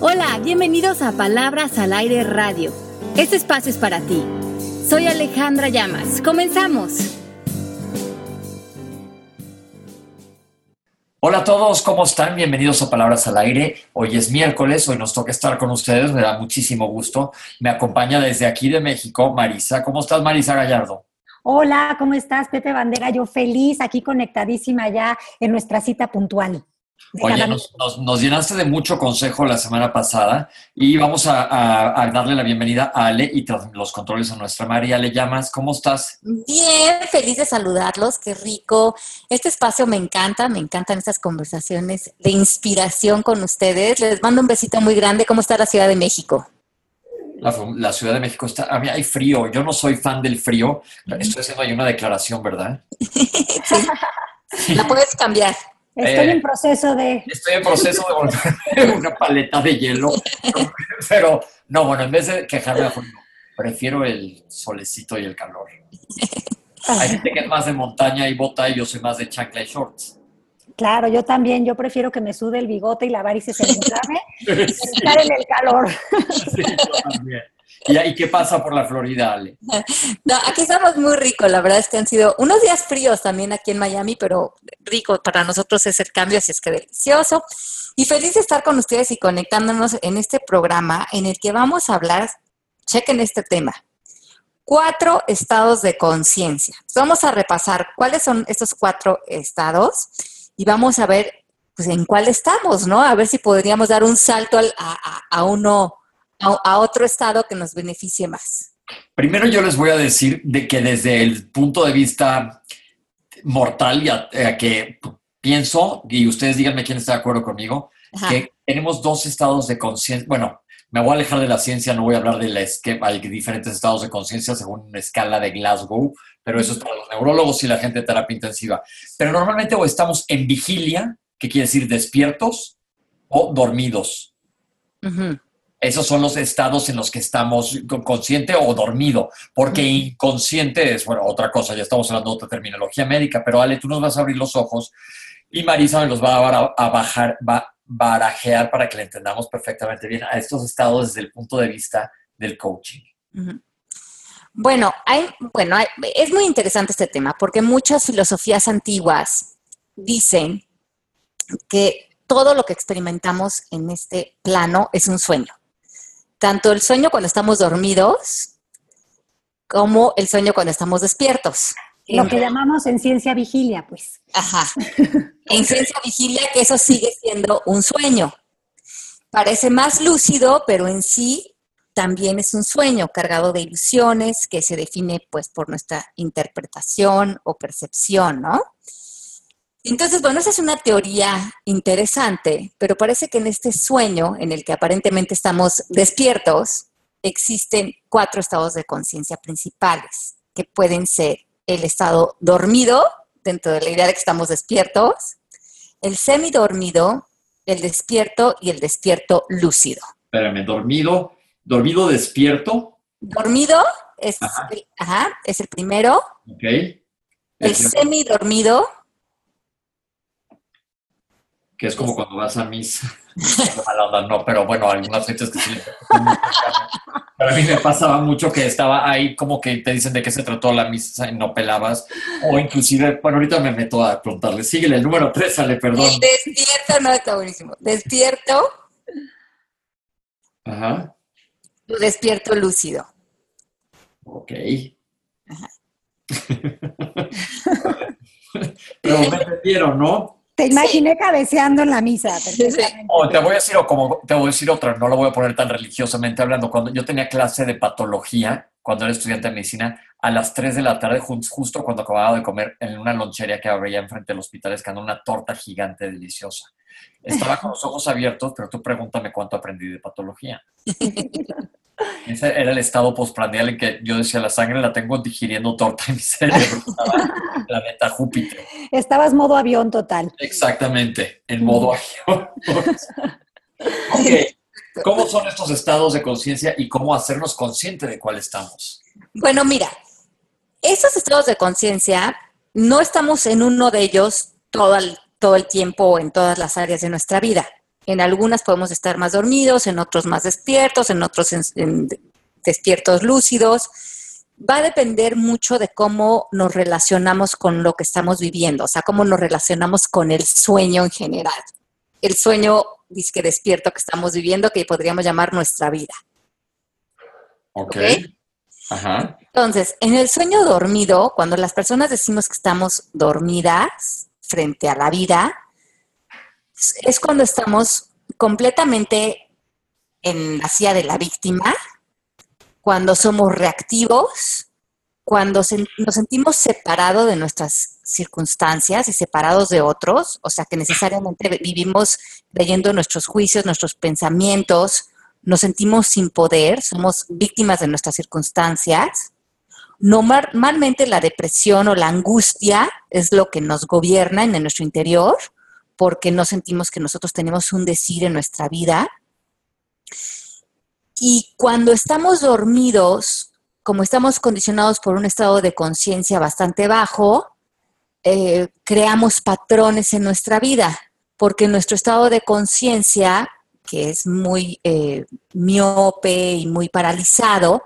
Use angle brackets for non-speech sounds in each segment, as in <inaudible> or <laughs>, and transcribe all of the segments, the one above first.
Hola, bienvenidos a Palabras al Aire Radio. Este espacio es para ti. Soy Alejandra Llamas. Comenzamos. Hola a todos, ¿cómo están? Bienvenidos a Palabras al Aire. Hoy es miércoles, hoy nos toca estar con ustedes, me da muchísimo gusto. Me acompaña desde aquí de México Marisa. ¿Cómo estás, Marisa Gallardo? Hola, ¿cómo estás, Pepe Bandera? Yo feliz, aquí conectadísima ya en nuestra cita puntual. Oye, nos, llenaste de mucho consejo la semana pasada y vamos a, darle la bienvenida a Ale y tras los controles a nuestra María. ¿Le llamas? ¿Cómo estás? Bien, feliz de saludarlos, qué rico. Este espacio me encanta, me encantan estas conversaciones de inspiración con ustedes. Les mando un besito muy grande. ¿Cómo está la Ciudad de México? La, Ciudad de México está, a mí hay frío, yo no soy fan del frío. Estoy haciendo ahí una declaración, ¿verdad? <laughs> sí. La puedes cambiar. Estoy en eh, proceso de... Estoy en proceso de volver <laughs> una paleta de hielo. <laughs> Pero, no, bueno, en vez de quejarme, prefiero el solecito y el calor. Hay gente que es más de montaña y bota y yo soy más de chancla y shorts. Claro, yo también. Yo prefiero que me sude el bigote y la varices se me <laughs> estar en el calor. Sí, yo también. ¿Y, qué pasa por la Florida, Ale? No, aquí estamos muy ricos. La verdad es que han sido unos días fríos también aquí en Miami, pero rico para nosotros es el cambio, así es que delicioso. Y feliz de estar con ustedes y conectándonos en este programa en el que vamos a hablar, chequen este tema, cuatro estados de conciencia. Vamos a repasar cuáles son estos cuatro estados y vamos a ver pues, en cuál estamos, ¿no? A ver si podríamos dar un salto a uno a, otro estado que nos beneficie más? Primero yo les voy a decir de que desde el punto de vista mortal, ya eh, que pienso, y ustedes díganme quién está de acuerdo conmigo, que tenemos dos estados de conciencia. Bueno, me voy a alejar de la ciencia, no voy a hablar de la esquema, hay diferentes estados de conciencia según una escala de Glasgow, pero eso es para los neurólogos y la gente de terapia intensiva. Pero normalmente o estamos en vigilia, que quiere decir despiertos, o dormidos. Esos son los estados en los que estamos consciente o dormido, porque inconsciente es, bueno, otra cosa, ya estamos hablando de otra terminología médica, pero Ale, tú nos vas a abrir los ojos y Marisa me los va a, a bajar, va a barajear para que le entendamos perfectamente bien a estos estados desde el punto de vista del coaching. Bueno, hay, bueno es muy interesante este tema porque muchas filosofías antiguas dicen que todo lo que experimentamos en este plano es un sueño tanto el sueño cuando estamos dormidos como el sueño cuando estamos despiertos. Lo que llamamos en ciencia vigilia, pues. Ajá. <laughs> En ciencia vigilia que eso sigue siendo un sueño. Parece más lúcido, pero en sí también es un sueño cargado de ilusiones que se define pues por nuestra interpretación o percepción, ¿no? Entonces, bueno, esa es una teoría interesante, pero parece que en este sueño en el que aparentemente estamos despiertos, existen cuatro estados de conciencia principales, que pueden ser el estado dormido, dentro de la idea de que estamos despiertos, el semidormido, el despierto y el despierto lúcido. Espérame, dormido, dormido despierto. Dormido es, El, es el primero. Ok. El semidormido que es como cuando vas a misa. <laughs> <laughs> no, pero bueno, algunas veces que sí. Pero a mí me pasaba mucho que estaba ahí como que te dicen de qué se trató la misa y no pelabas. O inclusive, bueno, ahorita me meto a preguntarle. Síguele, el número tres, sale, perdón. despierto no está buenísimo. Despierto. Ajá. Despierto lúcido. Ok. Ajá. <laughs> pero me entendieron, ¿no? Te imaginé cabeceando en la misa. Oh, te voy a decir, o como te voy a decir otra, no lo voy a poner tan religiosamente hablando. Cuando yo tenía clase de patología, cuando era estudiante de medicina, a las 3 de la tarde, justo cuando acababa de comer en una lonchería que habría enfrente del hospital, escando una torta gigante deliciosa. Estaba con los ojos abiertos, pero tú pregúntame cuánto aprendí de patología. <laughs> Ese era el estado postprandial en que yo decía, la sangre la tengo digiriendo torta en mi cerebro. <laughs> planeta Júpiter. Estabas modo avión total. Exactamente, en modo avión. <laughs> ok, ¿cómo son estos estados de conciencia y cómo hacernos conscientes de cuál estamos? Bueno, mira, estos estados de conciencia no estamos en uno de ellos todo el, todo el tiempo en todas las áreas de nuestra vida. En algunas podemos estar más dormidos, en otros más despiertos, en otros despiertos lúcidos. Va a depender mucho de cómo nos relacionamos con lo que estamos viviendo, o sea, cómo nos relacionamos con el sueño en general. El sueño disque despierto que estamos viviendo, que podríamos llamar nuestra vida. Ok. Ajá. Entonces, en el sueño dormido, cuando las personas decimos que estamos dormidas frente a la vida, es cuando estamos completamente en la silla de la víctima, cuando somos reactivos, cuando nos sentimos separados de nuestras circunstancias y separados de otros, o sea que necesariamente vivimos leyendo nuestros juicios, nuestros pensamientos, nos sentimos sin poder, somos víctimas de nuestras circunstancias. Normalmente la depresión o la angustia es lo que nos gobierna en nuestro interior porque no sentimos que nosotros tenemos un decir en nuestra vida. Y cuando estamos dormidos, como estamos condicionados por un estado de conciencia bastante bajo, eh, creamos patrones en nuestra vida, porque nuestro estado de conciencia, que es muy eh, miope y muy paralizado,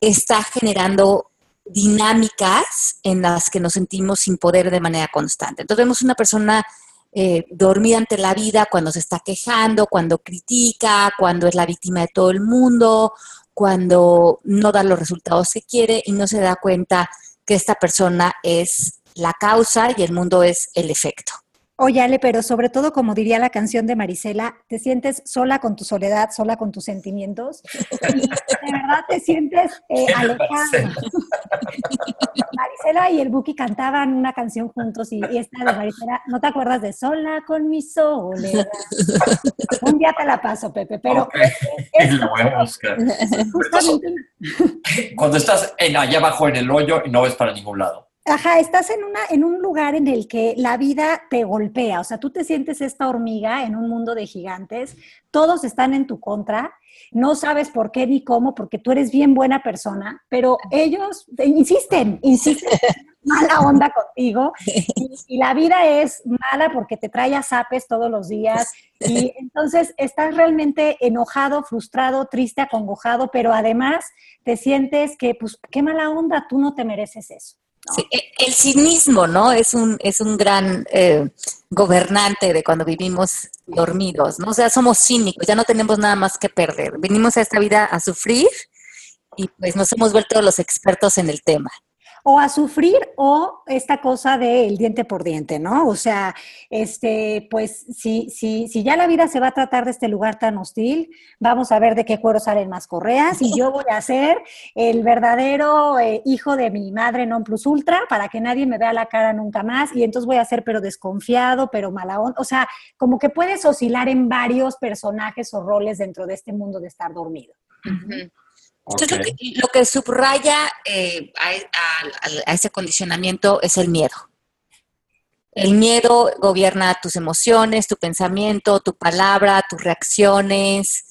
está generando dinámicas en las que nos sentimos sin poder de manera constante. Entonces vemos una persona eh, dormida ante la vida cuando se está quejando, cuando critica, cuando es la víctima de todo el mundo, cuando no da los resultados que quiere y no se da cuenta que esta persona es la causa y el mundo es el efecto. Oye, Ale, pero sobre todo, como diría la canción de Marisela, te sientes sola con tu soledad, sola con tus sentimientos. <laughs> Y de verdad te sientes eh, alejada. <laughs> Marisela y el Buki cantaban una canción juntos y, esta de Marisela, ¿no te acuerdas de Sola con mi soledad? <laughs> Un día te la paso, Pepe, pero... lo voy a buscar. Cuando estás en, allá abajo en el hoyo y no ves para ningún lado. Ajá, estás en, una, en un lugar en el que la vida te golpea, o sea, tú te sientes esta hormiga en un mundo de gigantes, todos están en tu contra, no sabes por qué ni cómo, porque tú eres bien buena persona, pero ellos insisten, insisten, mala onda contigo, <laughs> y, la vida es mala porque te trae a zapes todos los días, y <laughs> entonces estás realmente enojado, frustrado, triste, acongojado, pero además te sientes que, pues, qué mala onda, tú no te mereces eso. E, el cinismo, ¿no? Es un, es un gran eh, gobernante de cuando vivimos dormidos, ¿no? O sea, somos cínicos, ya no tenemos nada más que perder. Venimos a esta vida a sufrir y pues nos hemos vuelto los expertos en el tema o a sufrir o esta cosa del diente por diente, ¿no? O sea, este, pues si, si, si ya la vida se va a tratar de este lugar tan hostil, vamos a ver de qué cuero salen más correas y yo voy a ser el verdadero eh, hijo de mi madre non plus ultra para que nadie me vea la cara nunca más y entonces voy a ser pero desconfiado, pero mala onda, o sea, como que puedes oscilar en varios personajes o roles dentro de este mundo de estar dormido. Entonces, lo, que, subraya eh, a, ese condicionamiento es el miedo. El miedo gobierna tus emociones, tu pensamiento, tu palabra, tus reacciones.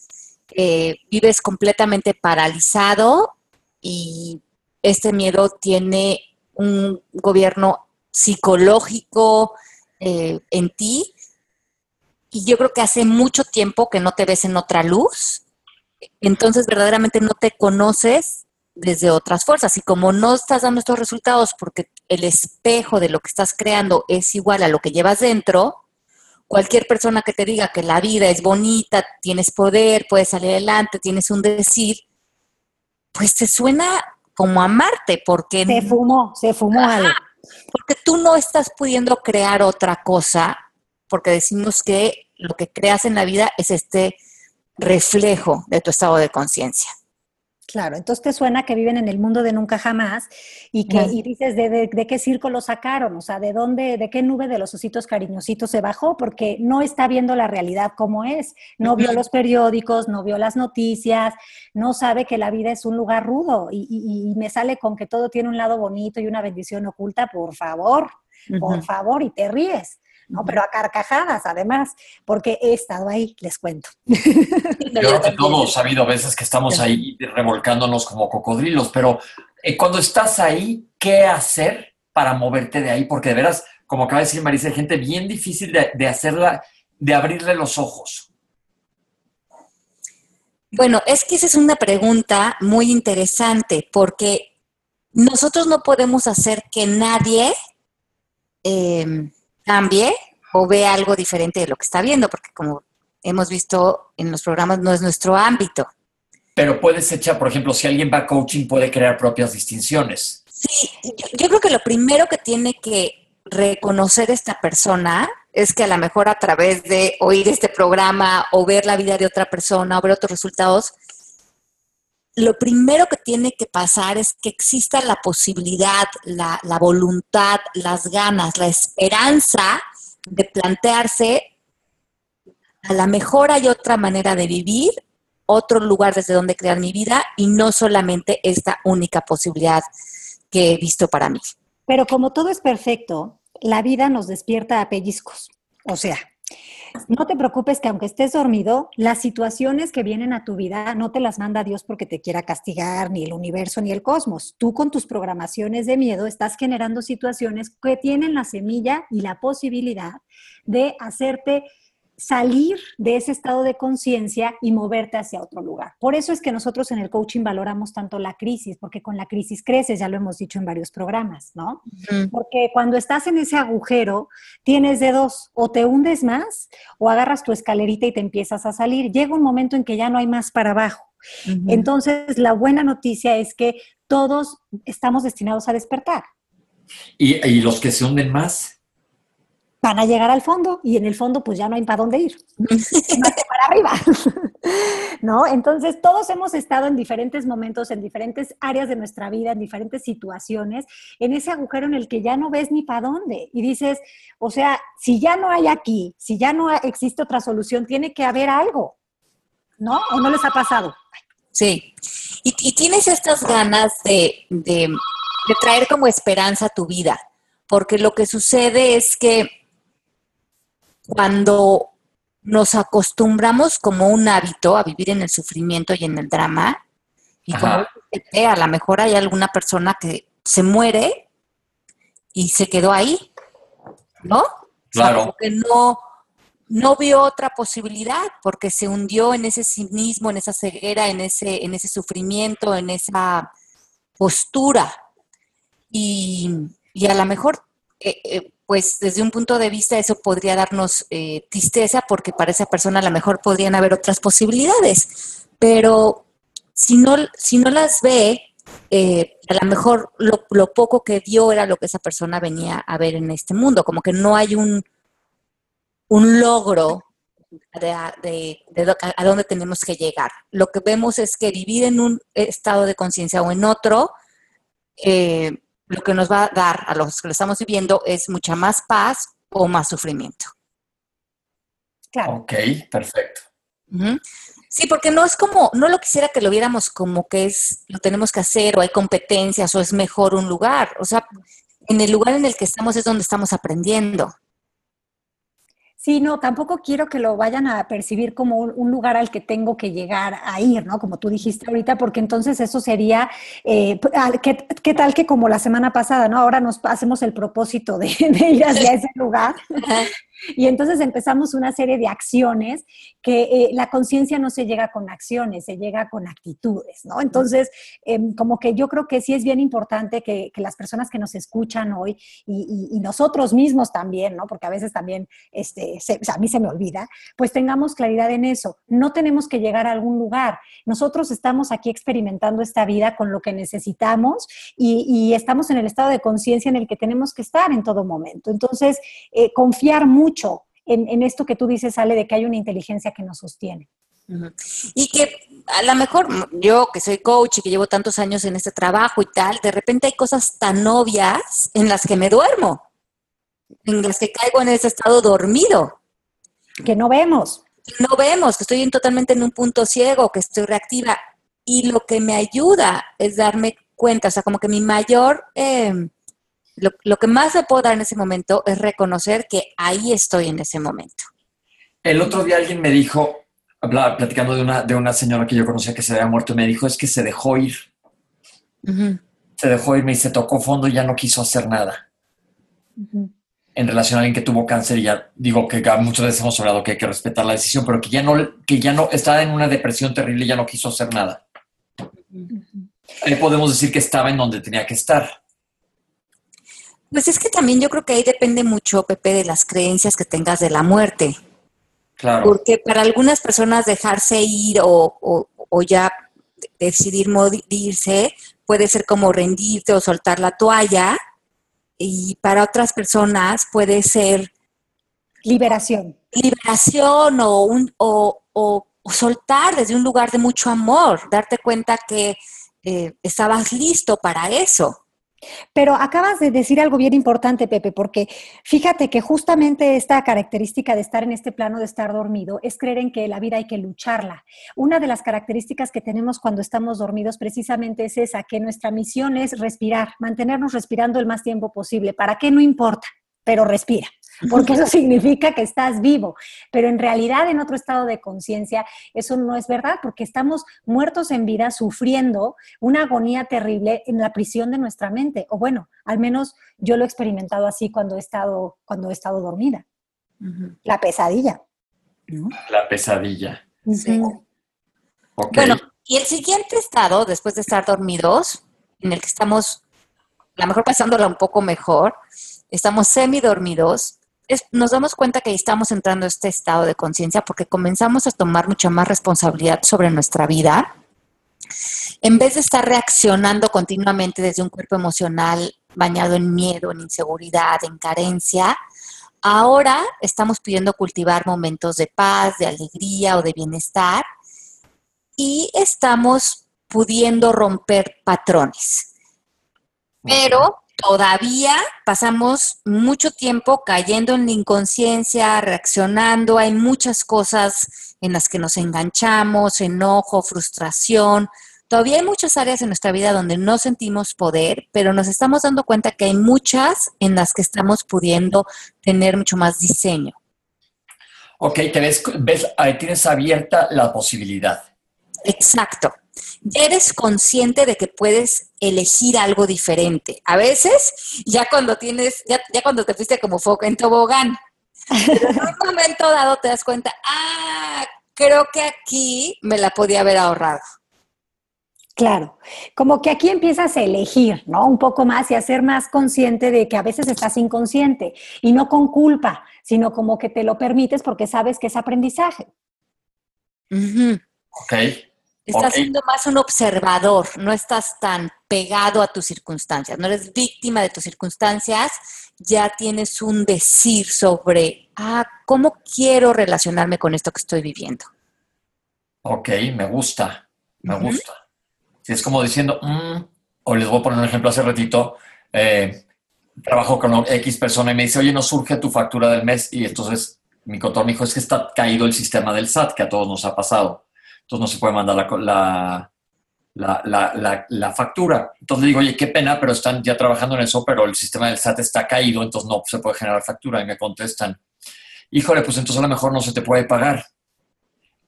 Eh, vives completamente paralizado y este miedo tiene un gobierno psicológico eh, en ti. Y yo creo que hace mucho tiempo que no te ves en otra luz entonces verdaderamente no te conoces desde otras fuerzas. Y como no estás dando estos resultados porque el espejo de lo que estás creando es igual a lo que llevas dentro, cualquier persona que te diga que la vida es bonita, tienes poder, puedes salir adelante, tienes un decir, pues te suena como amarte porque... Se fumó, se fumó algo. Porque tú no estás pudiendo crear otra cosa, porque decimos que lo que creas en la vida es este reflejo de tu estado de conciencia. Claro, entonces te suena que viven en el mundo de nunca jamás y que y dices de, qué circo lo sacaron, o sea, de dónde, de qué nube de los ositos cariñositos se bajó, porque no está viendo la realidad como es, no vio los periódicos, no vio las noticias, no sabe que la vida es un lugar rudo y, y me sale con que todo tiene un lado bonito y una bendición oculta, por favor, por favor, y te ríes. ¿No? Pero a carcajadas, además, porque he estado ahí, les cuento. Creo que todos ha habido veces que estamos ahí revolcándonos como cocodrilos, pero eh, cuando estás ahí, ¿qué hacer para moverte de ahí? Porque de veras, como acaba de decir Marisa, hay gente bien difícil de, hacerla, de abrirle los ojos. Bueno, es que esa es una pregunta muy interesante porque nosotros no podemos hacer que nadie eh, cambie o vea algo diferente de lo que está viendo, porque como hemos visto en los programas, no es nuestro ámbito. Pero puedes echar, por ejemplo, si alguien va a coaching, puede crear propias distinciones. Sí, yo creo que lo primero que tiene que reconocer esta persona es que a lo mejor a través de oír este programa o ver la vida de otra persona o ver otros resultados, lo primero que tiene que pasar es que exista la posibilidad, la, voluntad, las ganas, la esperanza de plantearse, a lo mejor hay otra manera de vivir, otro lugar desde donde crear mi vida y no solamente esta única posibilidad que he visto para mí. Pero como todo es perfecto, la vida nos despierta a pellizcos. O sea, no te preocupes que aunque estés dormido, las situaciones que vienen a tu vida no te las manda Dios porque te quiera castigar, ni el universo, ni el cosmos. Tú con tus programaciones de miedo estás generando situaciones que tienen la semilla y la posibilidad de hacerte salir de ese estado de conciencia y moverte hacia otro lugar. Por eso es que nosotros en el coaching valoramos tanto la crisis, porque con la crisis creces, ya lo hemos dicho en varios programas, ¿no? Porque cuando estás en ese agujero, tienes de dos, o te hundes más o agarras tu escalerita y te empiezas a salir. Llega un momento en que ya no hay más para abajo. Entonces, la buena noticia es que todos estamos destinados a despertar. ¿Y, y los que se hunden más? Van a llegar al fondo y en el fondo pues ya no hay para dónde ir, <laughs> para arriba, <laughs> ¿no? Entonces todos hemos estado en diferentes momentos, en diferentes áreas de nuestra vida, en diferentes situaciones, en ese agujero en el que ya no ves ni para dónde y dices, o sea, si ya no hay aquí, si ya no existe otra solución, tiene que haber algo, ¿no? ¿O no les ha pasado? Sí, y, tienes estas ganas de, de traer como esperanza a tu vida, porque lo que sucede es que cuando nos acostumbramos como un hábito a vivir en el sufrimiento y en el drama, y como a lo mejor hay alguna persona que se muere y se quedó ahí, ¿no? Claro. O sea, que no, no vio otra posibilidad porque se hundió en ese cinismo, en esa ceguera, en ese, en ese sufrimiento, en esa postura. Y, y a lo mejor eh, eh, pues desde un punto de vista eso podría darnos eh, tristeza porque para esa persona a lo mejor podrían haber otras posibilidades, pero si no, si no las ve, eh, a lo mejor lo, poco que vio era lo que esa persona venía a ver en este mundo, como que no hay un, un logro de, a dónde tenemos que llegar. Lo que vemos es que vivir en un estado de conciencia o en otro, eh, lo que nos va a dar a los que lo estamos viviendo es mucha más paz o más sufrimiento. Claro. Ok, perfecto. Sí, porque no es como, no lo quisiera que lo viéramos como que es, lo tenemos que hacer o hay competencias o es mejor un lugar. O sea, en el lugar en el que estamos es donde estamos aprendiendo. Sí, no, tampoco quiero que lo vayan a percibir como un, lugar al que tengo que llegar a ir, ¿no? Como tú dijiste ahorita, porque entonces eso sería, eh, ¿qué, tal que como la semana pasada, ¿no? Ahora nos hacemos el propósito de, de ir hacia ese lugar. <laughs> Y entonces empezamos una serie de acciones que eh, la conciencia no se llega con acciones, se llega con actitudes, ¿no? Entonces, em, como que yo creo que sí es bien importante que, las personas que nos escuchan hoy y, nosotros mismos también, ¿no? Porque a veces también, este, a mí se me olvida, pues tengamos claridad en eso. No tenemos que llegar a algún lugar. Nosotros estamos aquí experimentando esta vida con lo que necesitamos y, estamos en el estado de conciencia en el que tenemos que estar en todo momento. Entonces, eh, confiar mucho mucho en, esto que tú dices, Ale, de que hay una inteligencia que nos sostiene. Y que a lo mejor yo que soy coach y que llevo tantos años en este trabajo y tal, de repente hay cosas tan obvias en las que me duermo, en las que caigo en ese estado dormido. Que no vemos. no vemos, que estoy totalmente en un punto ciego, que estoy reactiva. Y lo que me ayuda es darme cuenta, o sea, como que mi mayor... Eh, lo, que más me puedo dar en ese momento es reconocer que ahí estoy en ese momento. El otro día alguien me dijo, hablaba, platicando de una, de una señora que yo conocía que se había muerto, me dijo, es que se dejó ir. Se dejó ir, me dice, tocó fondo y ya no quiso hacer nada. en relación a alguien que tuvo cáncer y ya digo que muchas veces hemos hablado que hay que respetar la decisión, pero que ya no, que ya no estaba en una depresión terrible y ya no quiso hacer nada. Ahí podemos decir que estaba en donde tenía que estar. Pues es que también yo creo que ahí depende mucho, Pepe, de las creencias que tengas de la muerte. Claro. Porque para algunas personas dejarse ir o, o ya decidir morirse puede ser como rendirte o soltar la toalla y para otras personas puede ser liberación. Liberación o, un, o, o, soltar desde un lugar de mucho amor, darte cuenta que eh, estabas listo para eso. Pero acabas de decir algo bien importante, Pepe, porque fíjate que justamente esta característica de estar en este plano de estar dormido es creer en que la vida hay que lucharla. Una de las características que tenemos cuando estamos dormidos precisamente es esa, que nuestra misión es respirar, mantenernos respirando el más tiempo posible. ¿Para qué? No importa, pero respira porque eso <laughs> significa que estás vivo. Pero en realidad en otro estado de conciencia eso no es verdad, porque estamos muertos en vida sufriendo una agonía terrible en la prisión de nuestra mente. O bueno, al menos yo lo he experimentado así cuando he estado, cuando he estado dormida. La pesadilla. La pesadilla. Bueno, y el siguiente estado, después de estar dormidos, en el que estamos, a lo mejor pasándola un poco mejor, estamos semidormidos, nos damos cuenta que estamos entrando a este estado de conciencia porque comenzamos a tomar mucha más responsabilidad sobre nuestra vida. En vez de estar reaccionando continuamente desde un cuerpo emocional bañado en miedo, en inseguridad, en carencia, ahora estamos pudiendo cultivar momentos de paz, de alegría o de bienestar y estamos pudiendo romper patrones. Pero todavía pasamos mucho tiempo cayendo en la inconsciencia, reaccionando. Hay muchas cosas en las que nos enganchamos, enojo, frustración. Todavía hay muchas áreas en nuestra vida donde no sentimos poder, pero nos estamos dando cuenta que hay muchas en las que estamos pudiendo tener mucho más diseño. Ok, te ves, ves tienes abierta la posibilidad. Exacto eres consciente de que puedes elegir algo diferente. A veces, ya cuando tienes, ya, cuando te fuiste como foco en tobogán, en un momento dado te das cuenta, ah, creo que aquí me la podía haber ahorrado. Claro, como que aquí empiezas a elegir, ¿no? Un poco más y a ser más consciente de que a veces estás inconsciente y no con culpa, sino como que te lo permites porque sabes que es aprendizaje. Ok. Estás siendo más un observador, no estás tan pegado a tus circunstancias, no eres víctima de tus circunstancias, ya tienes un decir sobre, ah, ¿cómo quiero relacionarme con esto que estoy viviendo? Ok, me gusta, me gusta. es como diciendo, mm", o les voy a poner un ejemplo hace ratito, eh, trabajo con X persona y me dice, oye, no surge tu factura del mes y entonces mi cotor me dijo, es que está caído el sistema del SAT, que a todos nos ha pasado entonces no se puede mandar la, la, la, factura. Entonces le digo, oye, qué pena, pero están ya trabajando en eso, pero el sistema del SAT está caído, entonces no se puede generar factura. Y me contestan, híjole, pues entonces a lo mejor no se te puede pagar.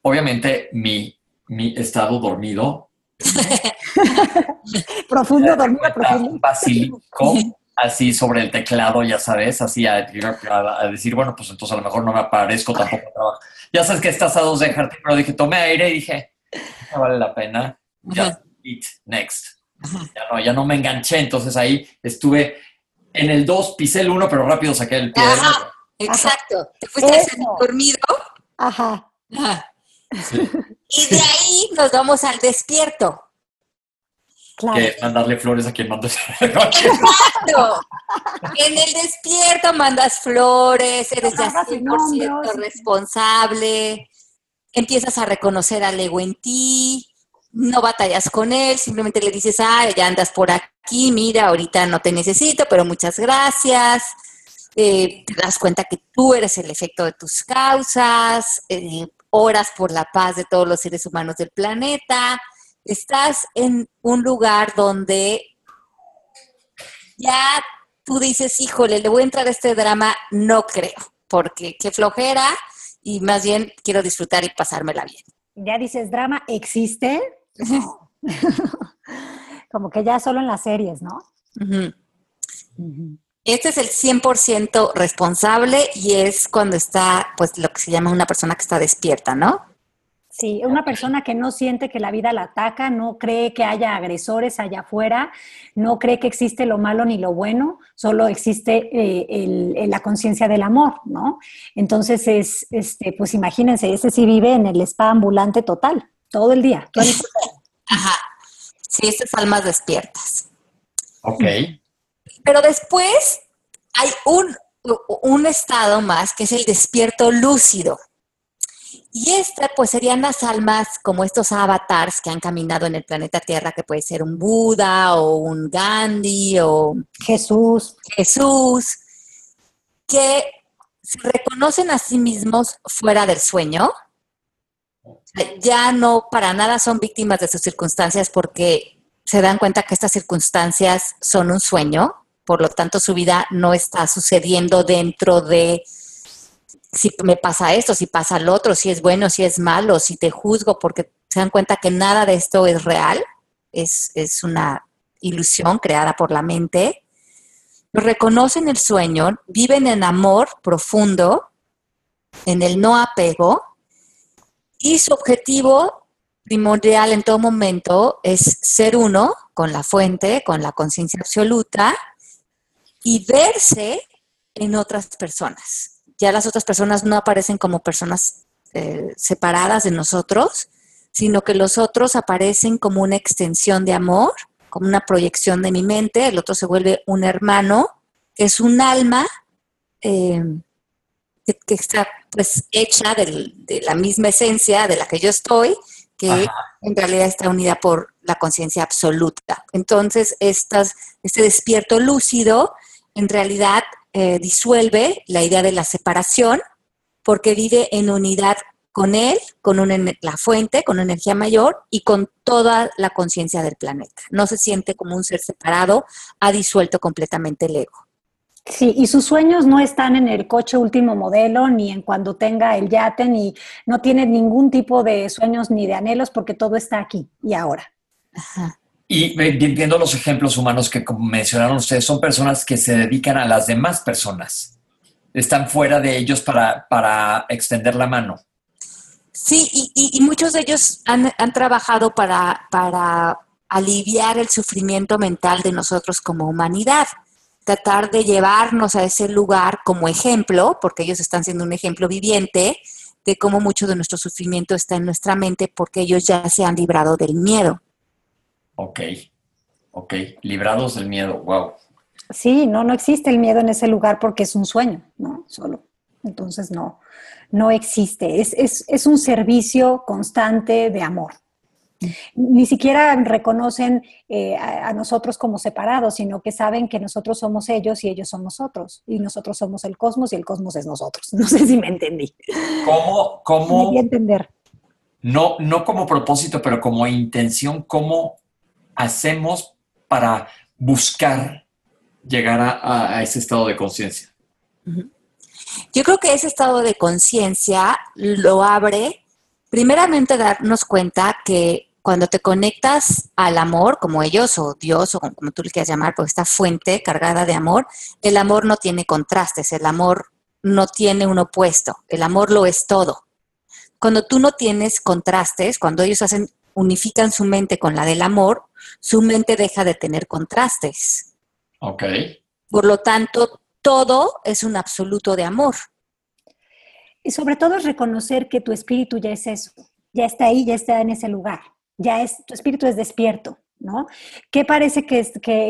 Obviamente mi, mi estado dormido. <laughs> profundo, dormido, <laughs> profundo. Basilico, así sobre el teclado, ya sabes, así a, decir, bueno, pues entonces a lo mejor no me aparezco tampoco trabajo. Ya sabes que estás a dos de dejarte, pero dije, tomé aire y dije, no vale la pena. Just eat next. Ya no, ya no me enganché, entonces ahí estuve en el 2, pisé el 1, pero rápido saqué el pie. Ajá, exacto. Te fuiste dormido. Ajá. Y de ahí nos vamos al despierto. Que mandarle flores a quien mandas. <laughs> Exacto. En el despierto mandas flores, eres ya 100% responsable, empiezas a reconocer al ego en ti, no batallas con él, simplemente le dices, ah, ya andas por aquí, mira, ahorita no te necesito, pero muchas gracias. Eh, te das cuenta que tú eres el efecto de tus causas, eh, oras por la paz de todos los seres humanos del planeta estás en un lugar donde ya tú dices, híjole, le voy a entrar a este drama, no creo, porque qué flojera y más bien quiero disfrutar y pasármela bien. Ya dices, drama existe. <laughs> Como que ya solo en las series, ¿no? Este es el 100% responsable y es cuando está, pues, lo que se llama una persona que está despierta, ¿no? Sí, una persona que no siente que la vida la ataca, no cree que haya agresores allá afuera, no cree que existe lo malo ni lo bueno, solo existe eh, la conciencia del amor, ¿no? Entonces, es, este, pues imagínense, ese sí vive en el spa ambulante total, todo el día. <laughs> Ajá. Sí, estas almas despiertas. Ok. Pero después hay un, un estado más que es el despierto lúcido. Y esta, pues serían las almas como estos avatars que han caminado en el planeta Tierra, que puede ser un Buda o un Gandhi o Jesús. Jesús, que se reconocen a sí mismos fuera del sueño. Ya no para nada son víctimas de sus circunstancias porque se dan cuenta que estas circunstancias son un sueño, por lo tanto su vida no está sucediendo dentro de si me pasa esto, si pasa lo otro, si es bueno, si es malo, si te juzgo, porque se dan cuenta que nada de esto es real, es, es una ilusión creada por la mente. Reconocen el sueño, viven en amor profundo, en el no apego, y su objetivo primordial en todo momento es ser uno con la fuente, con la conciencia absoluta, y verse en otras personas ya las otras personas no aparecen como personas eh, separadas de nosotros, sino que los otros aparecen como una extensión de amor, como una proyección de mi mente, el otro se vuelve un hermano, que es un alma eh, que, está pues hecha de la misma esencia de la que yo estoy, que en realidad está unida por la conciencia absoluta. Entonces, estas, este despierto lúcido en realidad eh, disuelve la idea de la separación porque vive en unidad con él, con la fuente, con una energía mayor y con toda la conciencia del planeta. No se siente como un ser separado, ha disuelto completamente el ego. Sí, y sus sueños no están en el coche último modelo, ni en cuando tenga el yate, ni no tiene ningún tipo de sueños ni de anhelos, porque todo está aquí y ahora. Ajá. Y viendo los ejemplos humanos que como mencionaron ustedes, son personas que se dedican a las demás personas. Están fuera de ellos para, para extender la mano. Sí, y, muchos de ellos han, trabajado para, para aliviar el sufrimiento mental de nosotros como humanidad tratar de llevarnos a ese lugar como ejemplo, porque ellos están siendo un ejemplo viviente de cómo mucho de nuestro sufrimiento está en nuestra mente porque ellos ya se han librado del miedo. Ok, ok, librados del miedo, wow. Sí, no, no existe el miedo en ese lugar porque es un sueño, ¿no? Solo. Entonces no, no existe. Es, es, es un servicio constante de amor. Ni siquiera reconocen eh, a, nosotros como separados, sino que saben que nosotros somos ellos y ellos son nosotros. Y nosotros somos el cosmos y el cosmos es nosotros. <laughs> No sé si me entendí. ¿Cómo? cómo me entender. No, no como propósito, pero como intención, ¿cómo hacemos para buscar llegar a, ese estado de conciencia? Yo creo que ese estado de conciencia lo abre, primeramente, darnos cuenta que cuando te conectas al amor, como ellos, o Dios, o como tú le quieras llamar, por esta fuente cargada de amor, el amor no tiene contrastes, el amor no tiene un opuesto, el amor lo es todo. Cuando tú no tienes contrastes, cuando ellos hacen unifican su mente con la del amor, su mente deja de tener contrastes. Ok. Por lo tanto, todo es un absoluto de amor. Y sobre todo es reconocer que tu espíritu ya es eso, ya está ahí, ya está en ese lugar, ya es, tu espíritu es despierto. ¿No? ¿Qué parece que,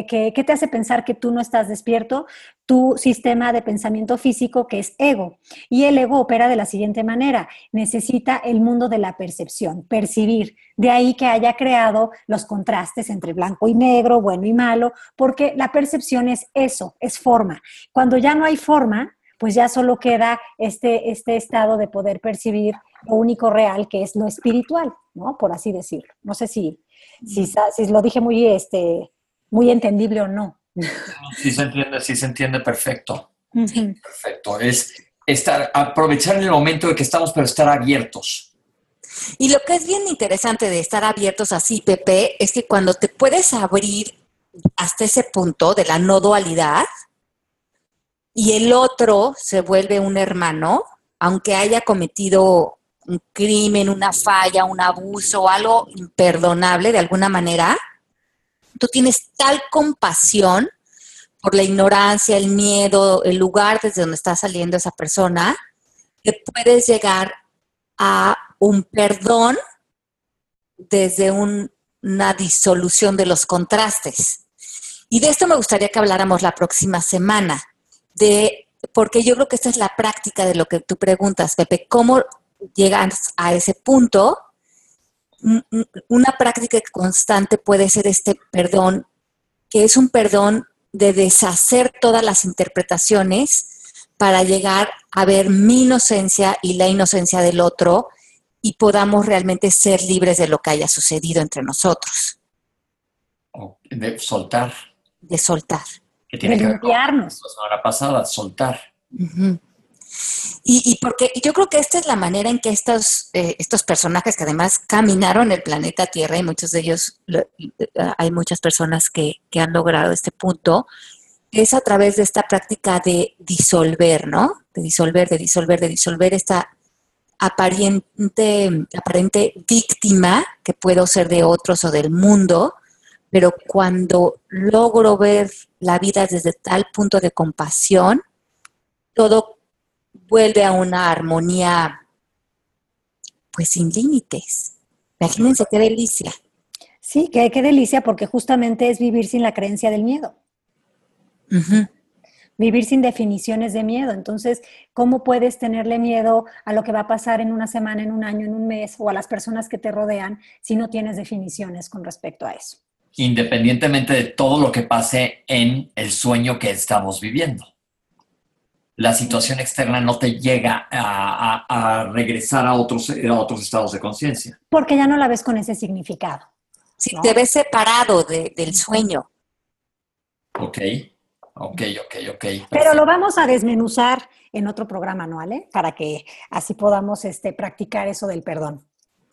que, te hace pensar que tú no estás despierto? Tu sistema de pensamiento físico que es ego. Y el ego opera de la siguiente manera, necesita el mundo de la percepción, percibir. De ahí que haya creado los contrastes entre blanco y negro, bueno y malo, porque la percepción es eso, es forma. Cuando ya no hay forma, pues ya solo queda este, este estado de poder percibir lo único real, que es lo espiritual, ¿no? Por así decirlo. No sé si, si, lo dije muy, este, muy entendible o no. Sí se entiende, sí se entiende perfecto. Perfecto. Es estar, aprovechar el momento de que estamos, pero estar abiertos. Y lo que es bien interesante de estar abiertos así, Pepe, es que cuando te puedes abrir hasta ese punto de la no dualidad, y el otro se vuelve un hermano, aunque haya cometido un crimen, una falla, un abuso, algo imperdonable de alguna manera, tú tienes tal compasión por la ignorancia, el miedo, el lugar desde donde está saliendo esa persona, que puedes llegar a un perdón desde una disolución de los contrastes. Y de esto me gustaría que habláramos la próxima semana, de porque yo creo que esta es la práctica de lo que tú preguntas, Pepe, cómo llegas a ese punto. Una práctica constante puede ser este perdón, que es un perdón de deshacer todas las interpretaciones para llegar a ver mi inocencia y la inocencia del otro y podamos realmente ser libres de lo que haya sucedido entre nosotros. De soltar. De soltar. Que tiene de limpiarnos. La pasada, soltar. Y, porque yo creo que esta es la manera en que estos, eh, estos personajes que además caminaron el planeta Tierra y muchos de ellos, hay muchas personas que, que, han logrado este punto, es a través de esta práctica de disolver, ¿no? De disolver, de disolver, de disolver esta aparente, aparente víctima que puedo ser de otros o del mundo, pero cuando logro ver la vida desde tal punto de compasión, todo vuelve a una armonía pues sin límites. Imagínense qué delicia. Sí, qué, qué delicia porque justamente es vivir sin la creencia del miedo. Vivir sin definiciones de miedo. Entonces, ¿cómo puedes tenerle miedo a lo que va a pasar en una semana, en un año, en un mes o a las personas que te rodean si no tienes definiciones con respecto a eso? Independientemente de todo lo que pase en el sueño que estamos viviendo la situación externa no te llega a, regresar a otros, a otros estados de conciencia. Porque ya no la ves con ese significado. Sí, te ves separado del sueño. Ok, ok, ok, ok. Pero lo vamos a desmenuzar en otro programa, ¿no, Ale? Para que así podamos este, practicar eso del perdón.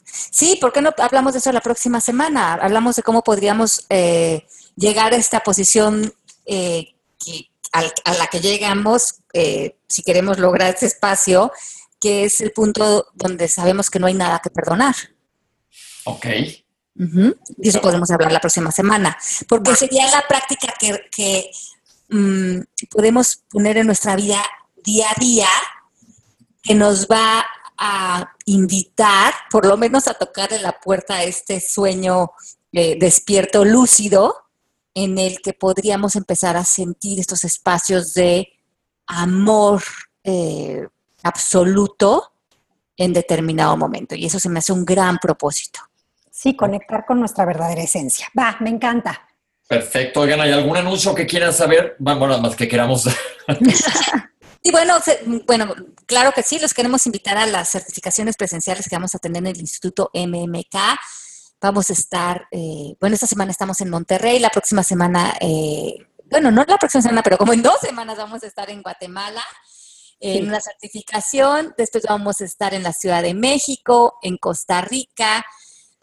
Sí, ¿por qué no hablamos de eso la próxima semana? Hablamos de cómo podríamos eh, llegar a esta posición eh, que, a la que llegamos eh, si queremos lograr ese espacio, que es el punto donde sabemos que no hay nada que perdonar. Ok. Y eso podemos hablar la próxima semana, porque sería la práctica que, mm, podemos poner en nuestra vida día a día, que nos va a invitar, por lo menos a tocarle la puerta a este sueño eh, despierto, lúcido, en el que podríamos empezar a sentir estos espacios de amor eh, absoluto en determinado momento. Y eso se me hace un gran propósito. Sí, conectar con nuestra verdadera esencia. Va, me encanta. Perfecto. Oigan, ¿hay algún anuncio que quieran saber? Bueno, nada más que queramos. <laughs> Y bueno, bueno, claro que sí, los queremos invitar a las certificaciones presenciales que vamos a tener en el Instituto MMK. Vamos a estar, eh, bueno, esta semana estamos en Monterrey, la próxima semana, eh, bueno, no la próxima semana, pero como en dos semanas vamos a estar en Guatemala en una certificación, después vamos a estar en la Ciudad de México, en Costa Rica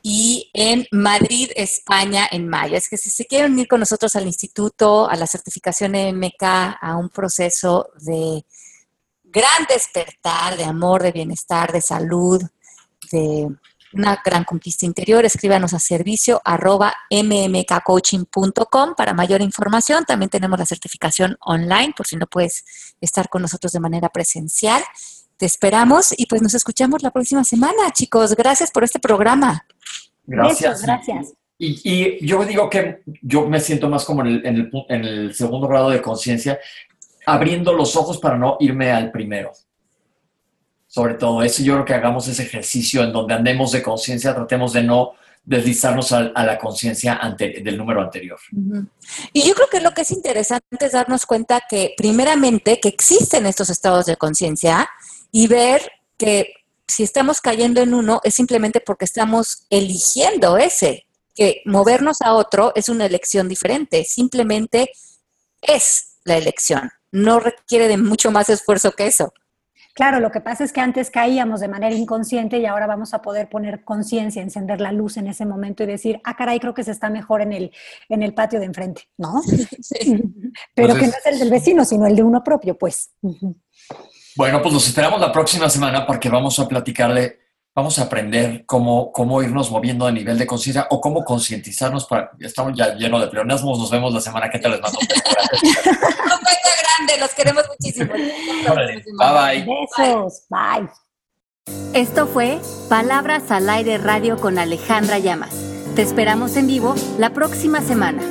y en Madrid, España, en mayo. Es que si se quieren unir con nosotros al instituto, a la certificación MK, a un proceso de gran despertar, de amor, de bienestar, de salud, de una gran conquista interior, escríbanos a servicio arroba mmkcoaching.com para mayor información. También tenemos la certificación online por si no puedes estar con nosotros de manera presencial. Te esperamos y pues nos escuchamos la próxima semana, chicos. Gracias por este programa. Gracias. gracias. Y, yo digo que yo me siento más como en el, en el segundo grado de conciencia, abriendo los ojos para no irme al primero sobre todo eso. Yo creo que hagamos ese ejercicio en donde andemos de conciencia, tratemos de no deslizarnos a, la conciencia del número anterior. Y yo creo que lo que es interesante es darnos cuenta que, primeramente, que existen estos estados de conciencia y ver que si estamos cayendo en uno es simplemente porque estamos eligiendo ese, que movernos a otro es una elección diferente, simplemente es la elección, no requiere de mucho más esfuerzo que eso. Claro, lo que pasa es que antes caíamos de manera inconsciente y ahora vamos a poder poner conciencia, encender la luz en ese momento y decir, ah, caray, creo que se está mejor en el, en el patio de enfrente, ¿no? Sí. <laughs> Pero que no es el del vecino, sino el de uno propio, pues. Bueno, pues nos esperamos la próxima semana porque vamos a platicarle vamos a aprender cómo, cómo irnos moviendo a nivel de conciencia o cómo concientizarnos para... Estamos ya llenos de pleonasmos, nos vemos la semana que te les mando. Un beso grande, los queremos muchísimo. bye bye. Besos, bye. Esto fue Palabras al Aire Radio con Alejandra Llamas. Te esperamos en vivo la próxima semana.